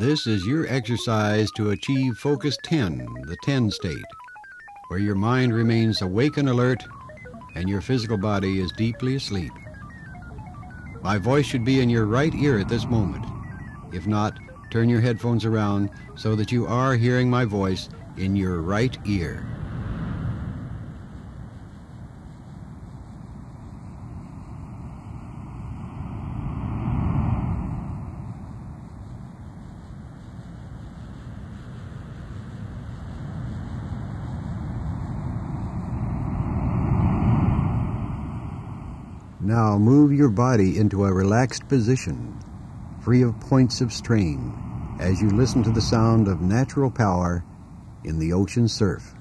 This is your exercise to achieve focus 10, the 10 state, where your mind remains awake and alert and your physical body is deeply asleep. My voice should be in your right ear at this moment. If not, turn your headphones around so that you are hearing my voice in your right ear. Now move your body into a relaxed position, free of points of strain, as you listen to the sound of natural power in the ocean surf.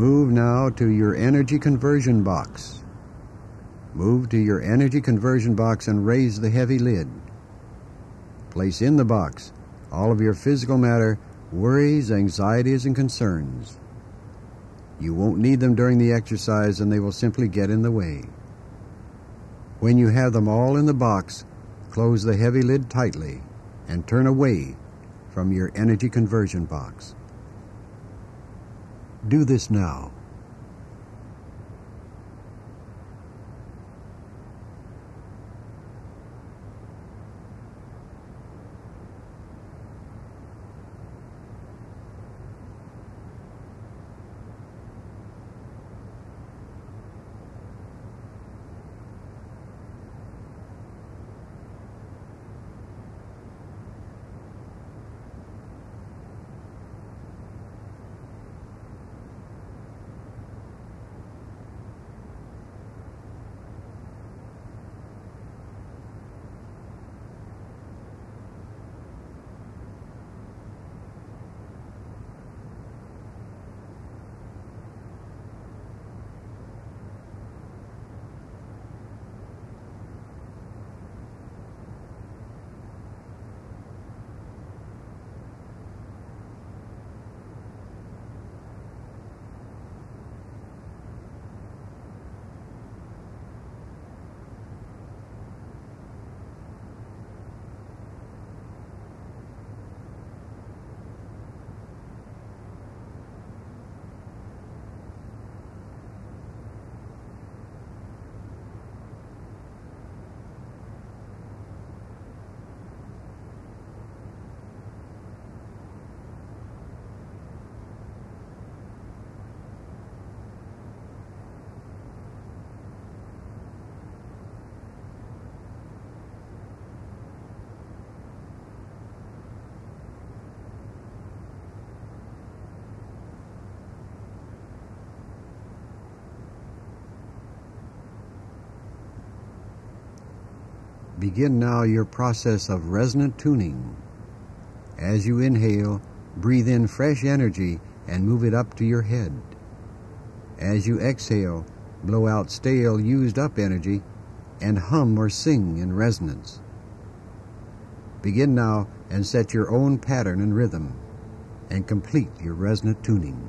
Move now to your energy conversion box. Move to your energy conversion box and raise the heavy lid. Place in the box all of your physical matter, worries, anxieties, and concerns. You won't need them during the exercise and they will simply get in the way. When you have them all in the box, close the heavy lid tightly and turn away from your energy conversion box. Do this now. Begin now your process of resonant tuning. As you inhale, breathe in fresh energy and move it up to your head. As you exhale, blow out stale, used up energy and hum or sing in resonance. Begin now and set your own pattern and rhythm and complete your resonant tuning.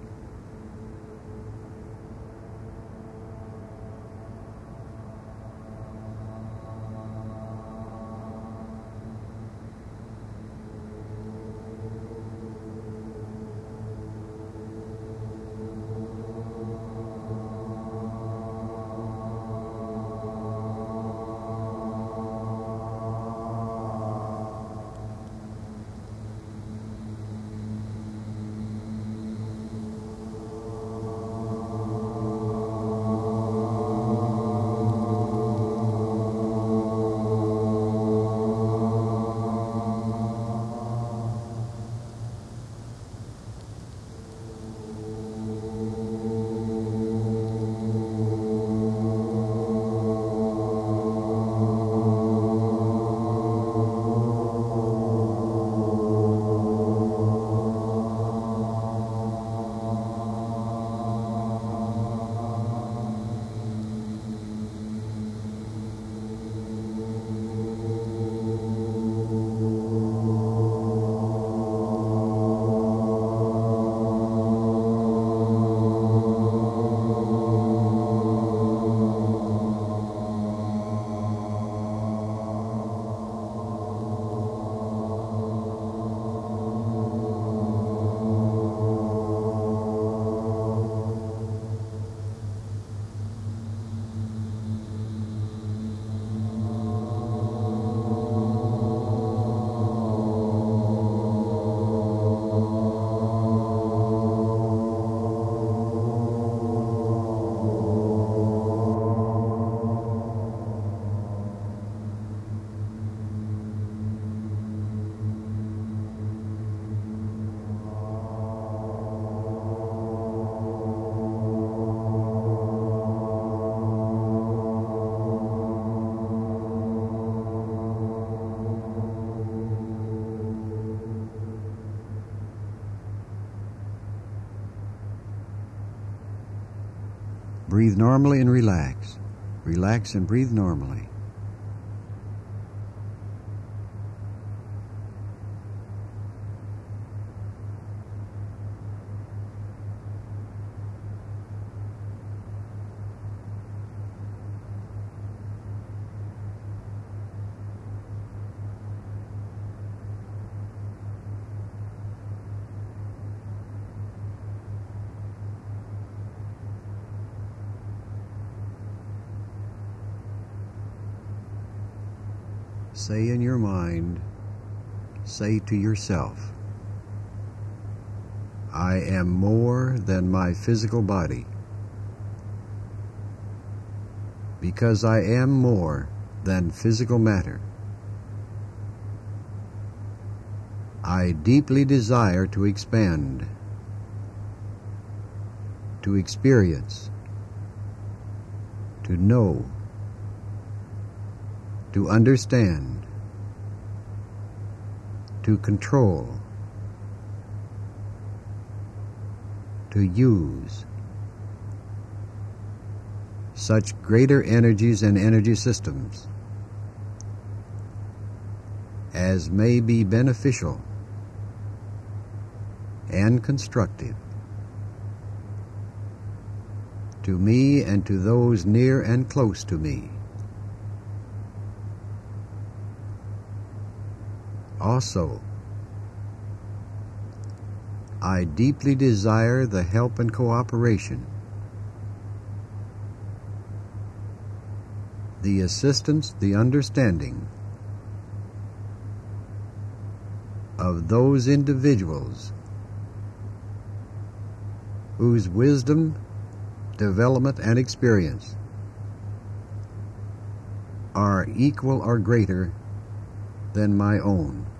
Breathe normally and relax. Relax and breathe normally. Say in your mind, say to yourself, I am more than my physical body. Because I am more than physical matter. I deeply desire to expand, to experience, to know, to understand, to control, to use such greater energies and energy systems as may be beneficial and constructive to me and to those near and close to me. Also, I deeply desire the help and cooperation, the assistance, the understanding of those individuals whose wisdom, development, and experience are equal or greater than my own.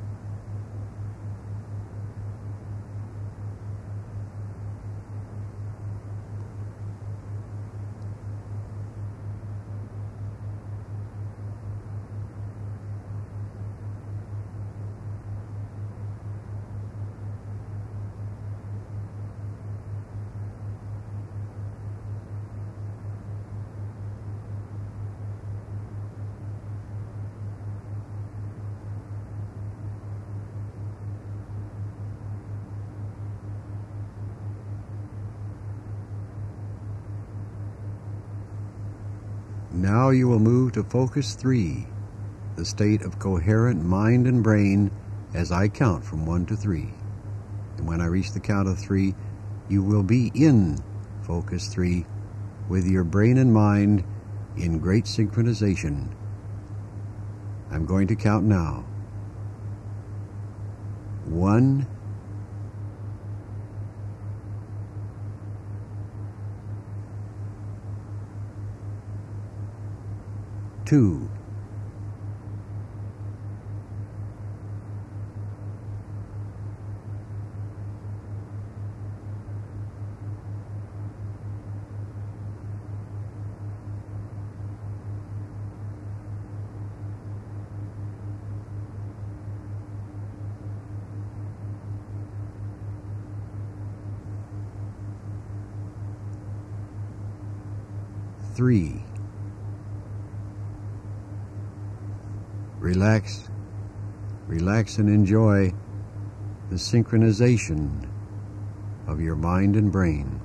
Now you will move to focus three, the state of coherent mind and brain as I count from one to three. And when I reach the count of three, you will be in focus three with your brain and mind in great synchronization. I'm going to count now. One, two, three. Relax, relax and enjoy the synchronization of your mind and brain.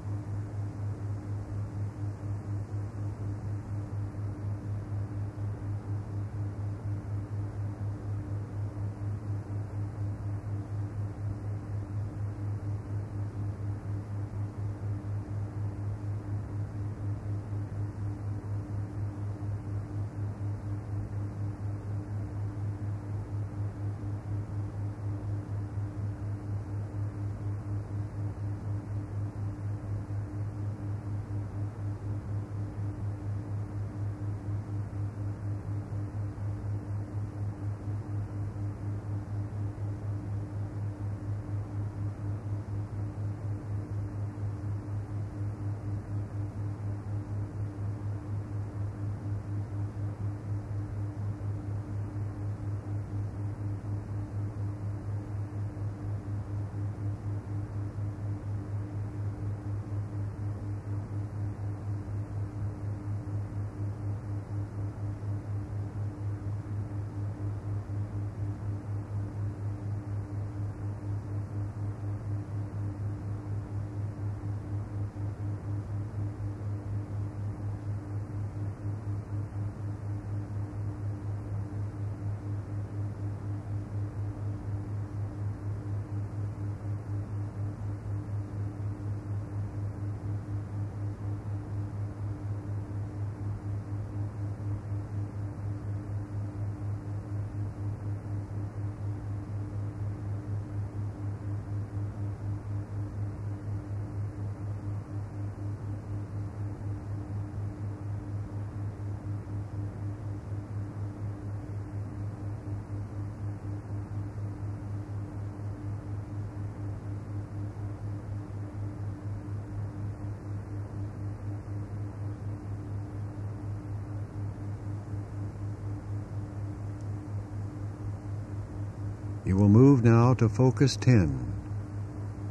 Will move now to focus 10,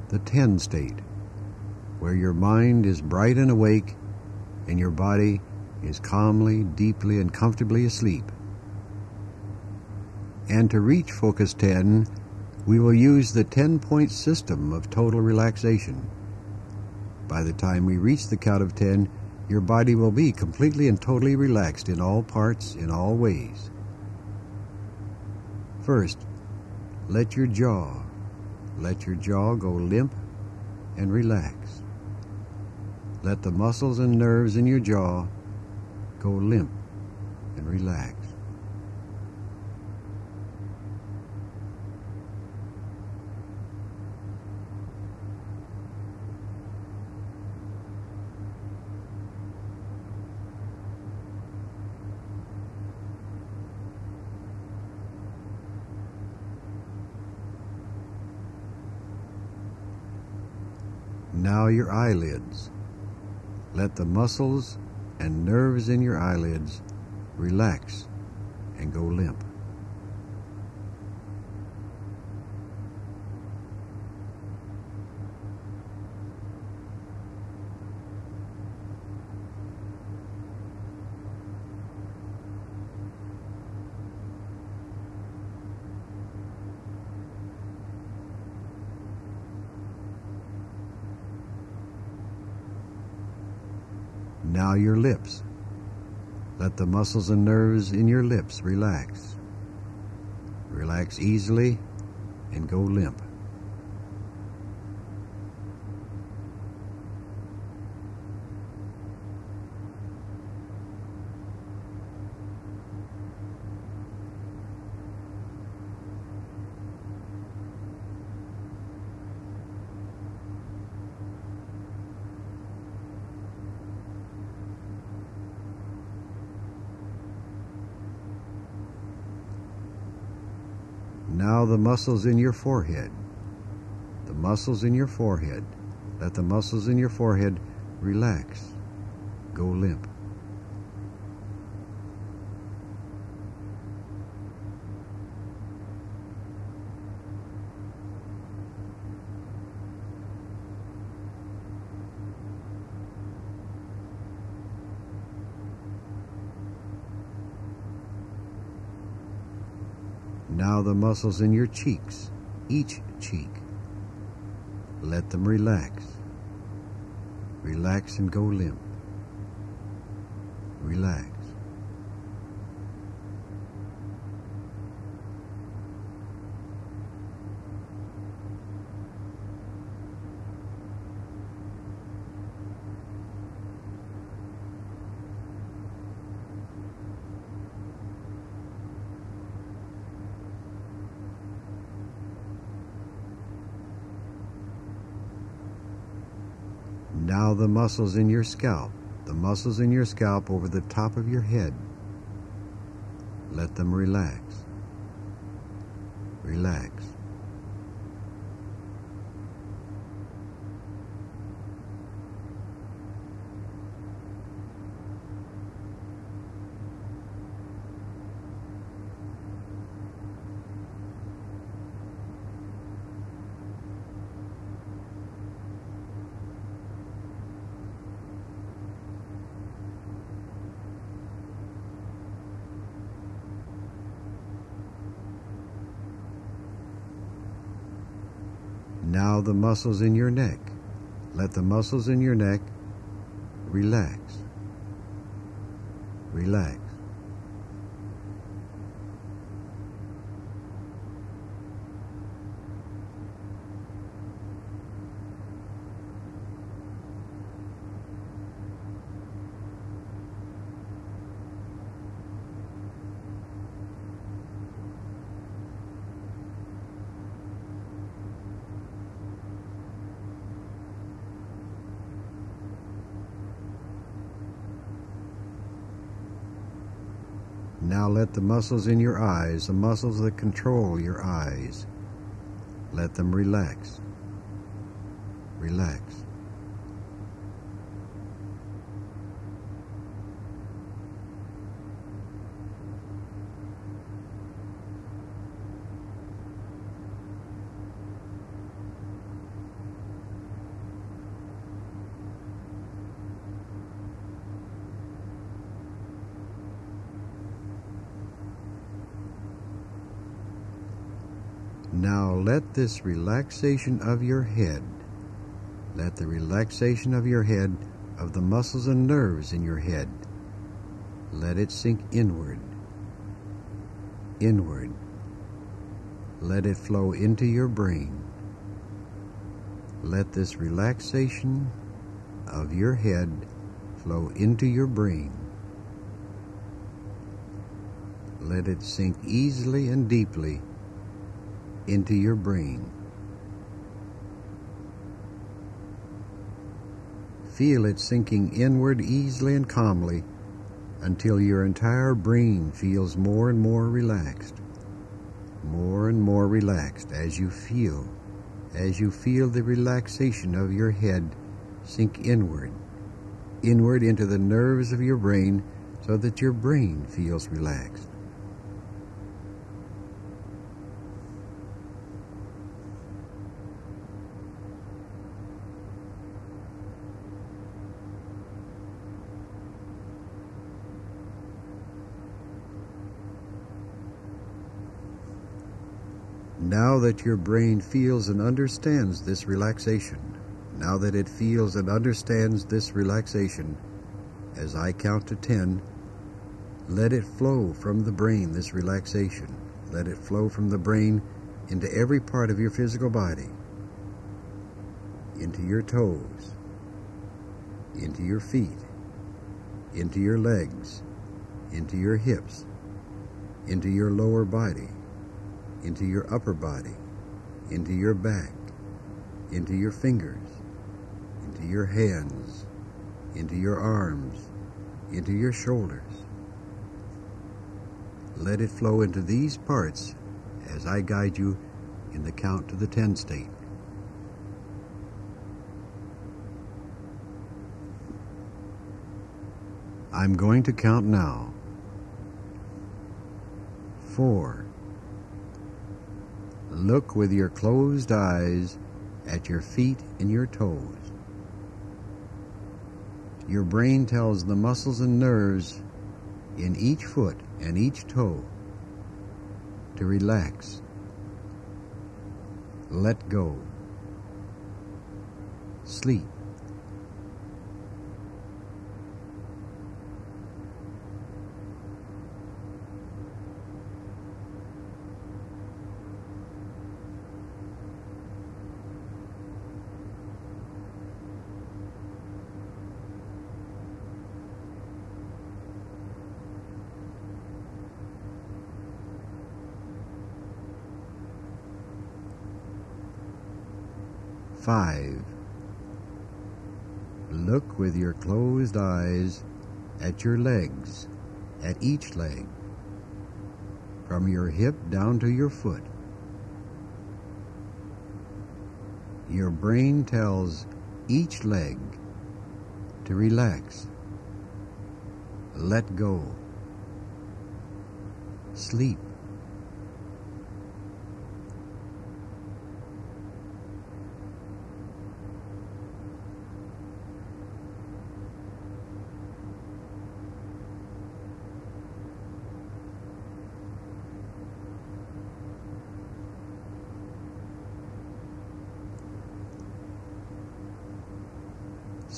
the 10 state, where your mind is bright and awake and your body is calmly, deeply, and comfortably asleep. And to reach focus 10, we will use the 10 point system of total relaxation. By the time we reach the count of 10, your body will be completely and totally relaxed in all parts, in all ways. First, let your jaw, let your jaw go limp and relax. Let the muscles and nerves in your jaw go limp and relax. Now your eyelids. Let the muscles and nerves in your eyelids relax and go limp. Now your lips. Let the muscles and nerves in your lips relax. Relax easily and go limp. The muscles in your forehead. The muscles in your forehead. Let the muscles in your forehead relax. Go limp. Now the muscles in your cheeks, each cheek. Let them relax. Relax and go limp. Relax. The muscles in your scalp, the muscles in your scalp over the top of your head. Let them relax. Relax. Now the muscles in your neck. Let the muscles in your neck relax. Relax. Now let the muscles in your eyes, the muscles that control your eyes, let them relax. Relax. Let this relaxation of your head, let the relaxation of your head, of the muscles and nerves in your head, let it sink inward, inward. Let it flow into your brain. Let this relaxation of your head flow into your brain. Let it sink easily and deeply into your brain. Feel it sinking inward easily and calmly until your entire brain feels more and more relaxed, more and more relaxed as you feel, as you feel the relaxation of your head sink inward, inward into the nerves of your brain so that your brain feels relaxed. Now that your brain feels and understands this relaxation, now that it feels and understands this relaxation, as I count to ten, Let it flow from the brain, this relaxation. Let it flow from the brain into every part of your physical body, into your toes, into your feet, into your legs, into your hips, into your lower body, into your upper body, into your back, into your fingers, into your hands, into your arms, into your shoulders. Let it flow into these parts as I guide you in the count to the 10 state. I'm going to count now. Four. Look with your closed eyes at your feet and your toes. Your brain tells the muscles and nerves in each foot and each toe to relax. Let go. Sleep. Five. Look with your closed eyes at your legs, at each leg, from your hip down to your foot. Your brain tells each leg to relax, let go, sleep.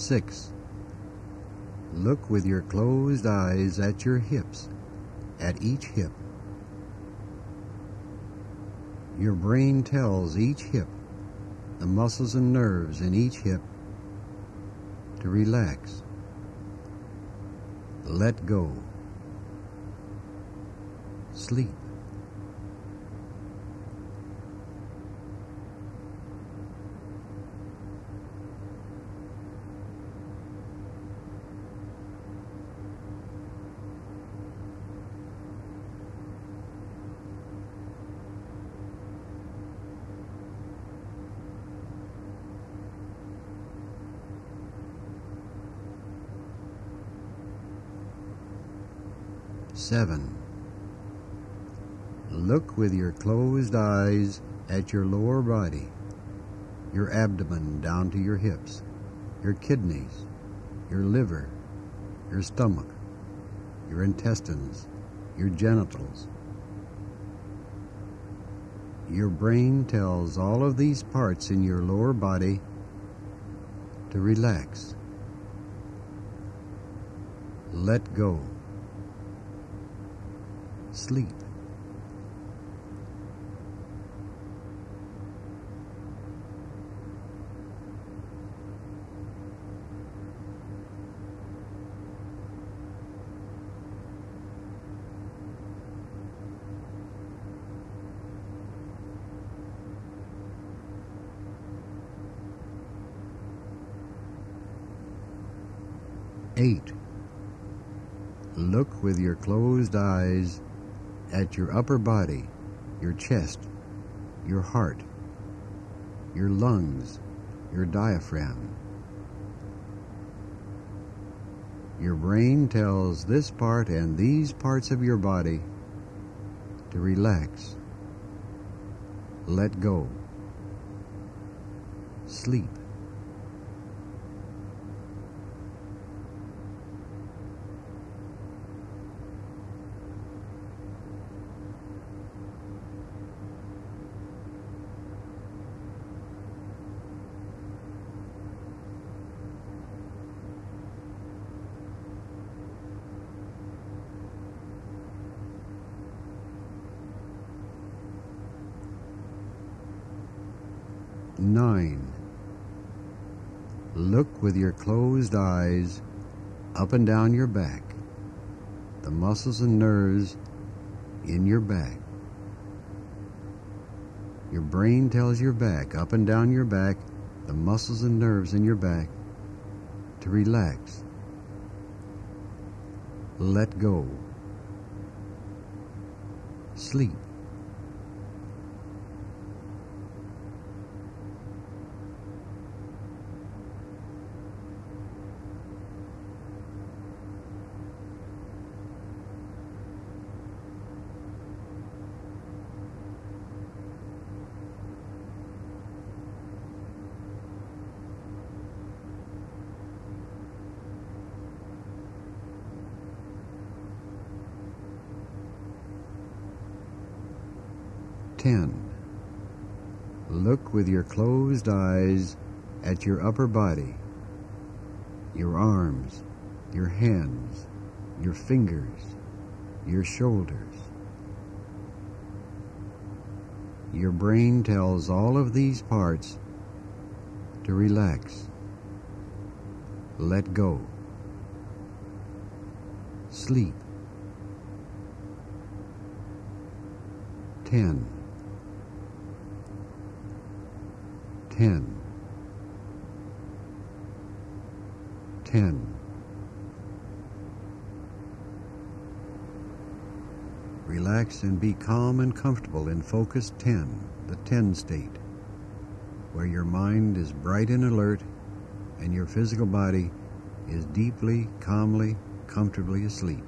Six. Look with your closed eyes at your hips, at each hip. Your brain tells each hip, the muscles and nerves in each hip, to relax. Let go. Sleep. Seven. Look with your closed eyes at your lower body, your abdomen down to your hips, your kidneys, your liver, your stomach, your intestines, your genitals. Your brain tells all of these parts in your lower body to relax. Let go sleep. Eight. Look with your closed eyes at your upper body, your chest, your heart, your lungs, your diaphragm. Your brain tells this part and these parts of your body to relax, let go, sleep. Nine. Look with your closed eyes up and down your back, the muscles and nerves in your back. Your brain tells your back, up and down your back, the muscles and nerves in your back, to relax. Let go. Sleep. Closed eyes at your upper body, your arms, your hands, your fingers, your shoulders. Your brain tells all of these parts to relax, let go, sleep. 10 10 10 Relax and be calm and comfortable in focus 10, the 10 state, where your mind is bright and alert and your physical body is deeply, calmly, comfortably asleep.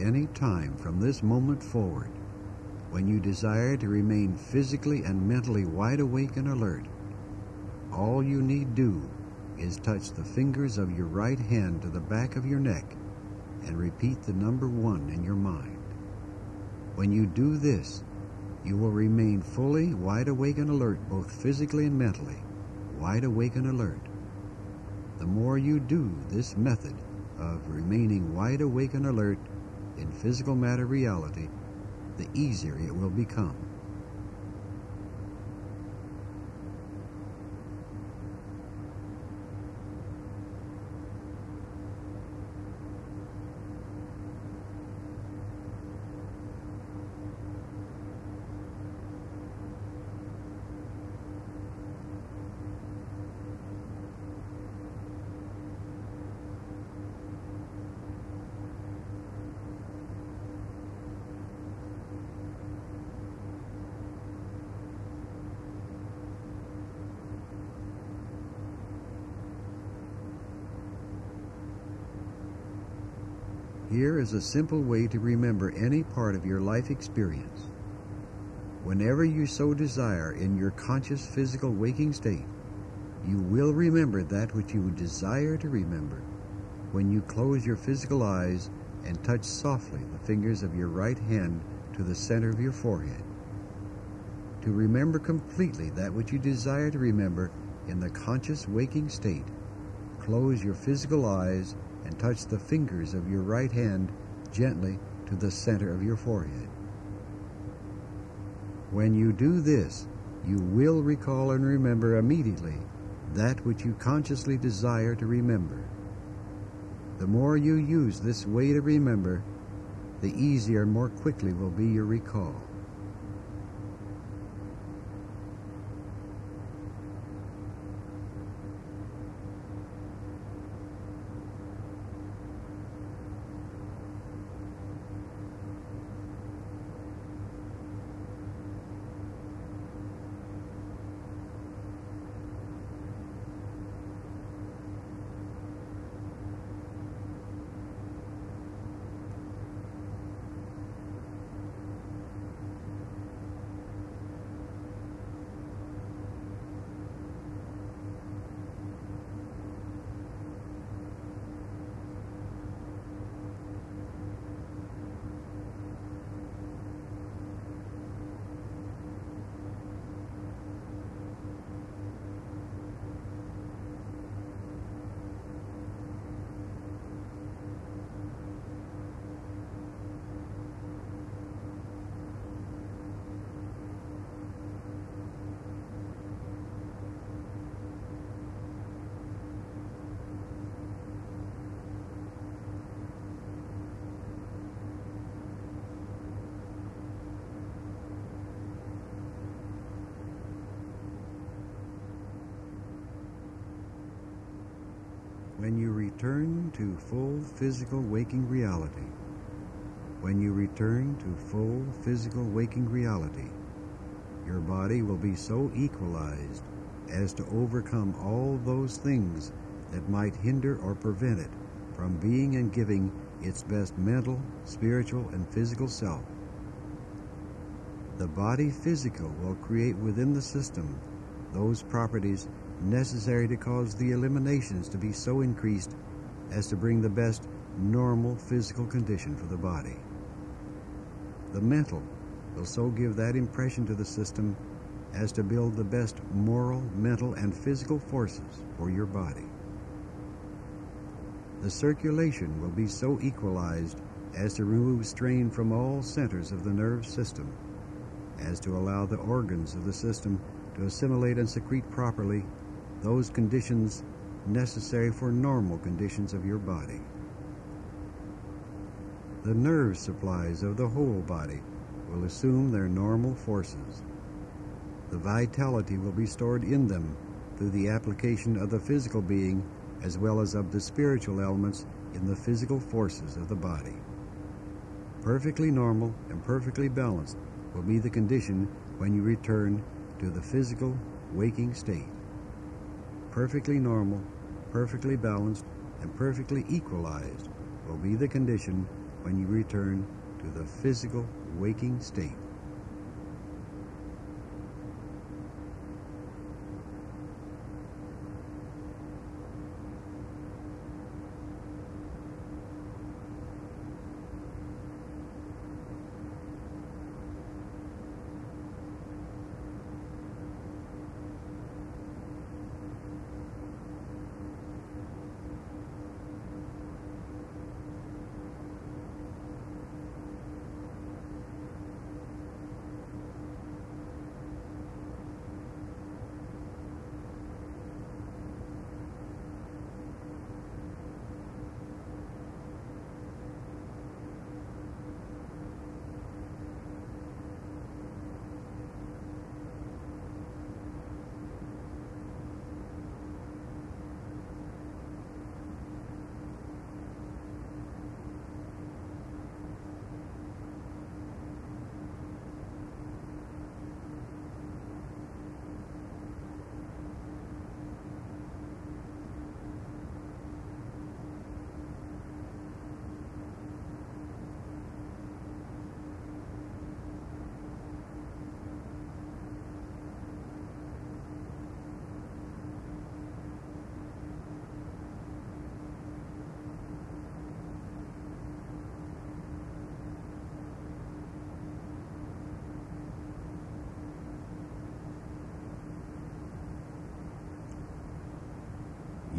Any time from this moment forward, when you desire to remain physically and mentally wide awake and alert, all you need do is touch the fingers of your right hand to the back of your neck and repeat the number one in your mind. When you do this, you will remain fully wide awake and alert, both physically and mentally, wide awake and alert. The more you do this method of remaining wide awake and alert, in physical matter reality, the easier it will become. Is a simple way to remember any part of your life experience. Whenever you so desire in your conscious physical waking state, you will remember that which you desire to remember when you close your physical eyes and touch softly the fingers of your right hand to the center of your forehead. To remember completely that which you desire to remember in the conscious waking state, close your physical eyes touch the fingers of your right hand gently to the center of your forehead. When you do this, you will recall and remember immediately that which you consciously desire to remember. The more you use this way to remember, the easier more quickly will be your recall. Return to full physical waking reality, when you return to full physical waking reality, your body will be so equalized as to overcome all those things that might hinder or prevent it from being and giving its best mental, spiritual, and physical self. The body physical will create within the system those properties necessary to cause the eliminations to be so increased as to bring the best normal physical condition for the body. The mental will so give that impression to the system as to build the best moral, mental, and physical forces for your body. The circulation will be so equalized as to remove strain from all centers of the nerve system, as to allow the organs of the system to assimilate and secrete properly those conditions necessary for normal conditions of your body. The nerve supplies of the whole body will assume their normal forces. The vitality will be stored in them through the application of the physical being as well as of the spiritual elements in the physical forces of the body. Perfectly normal and perfectly balanced will be the condition when you return to the physical waking state. Perfectly normal, perfectly balanced, and perfectly equalized will be the condition when you return to the physical waking state.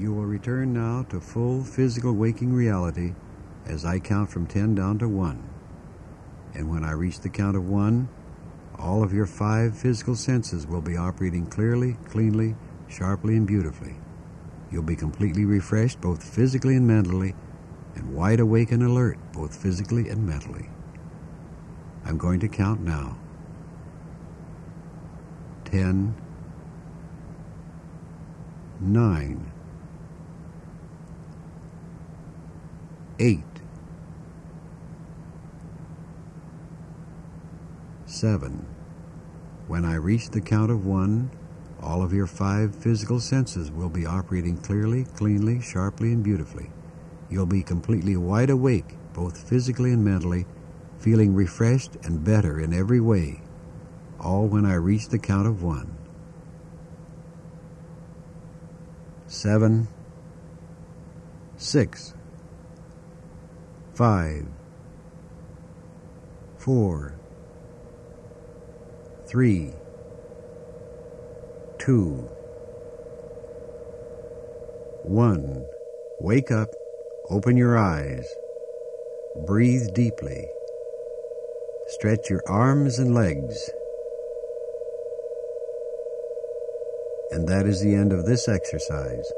You will return now to full physical waking reality as I count from 10 down to 1. And when I reach the count of 1, all of your five physical senses will be operating clearly, cleanly, sharply, and beautifully. You'll be completely refreshed both physically and mentally, and wide awake and alert both physically and mentally. I'm going to count now. 10, 9, eight, seven. When I reach the count of one, all of your five physical senses will be operating clearly, cleanly, sharply, and beautifully. You'll be completely wide awake, both physically and mentally, feeling refreshed and better in every way, all when I reach the count of one. Seven, six, five, four, three, two, one. Wake up, open your eyes, breathe deeply, stretch your arms and legs. And that is the end of this exercise.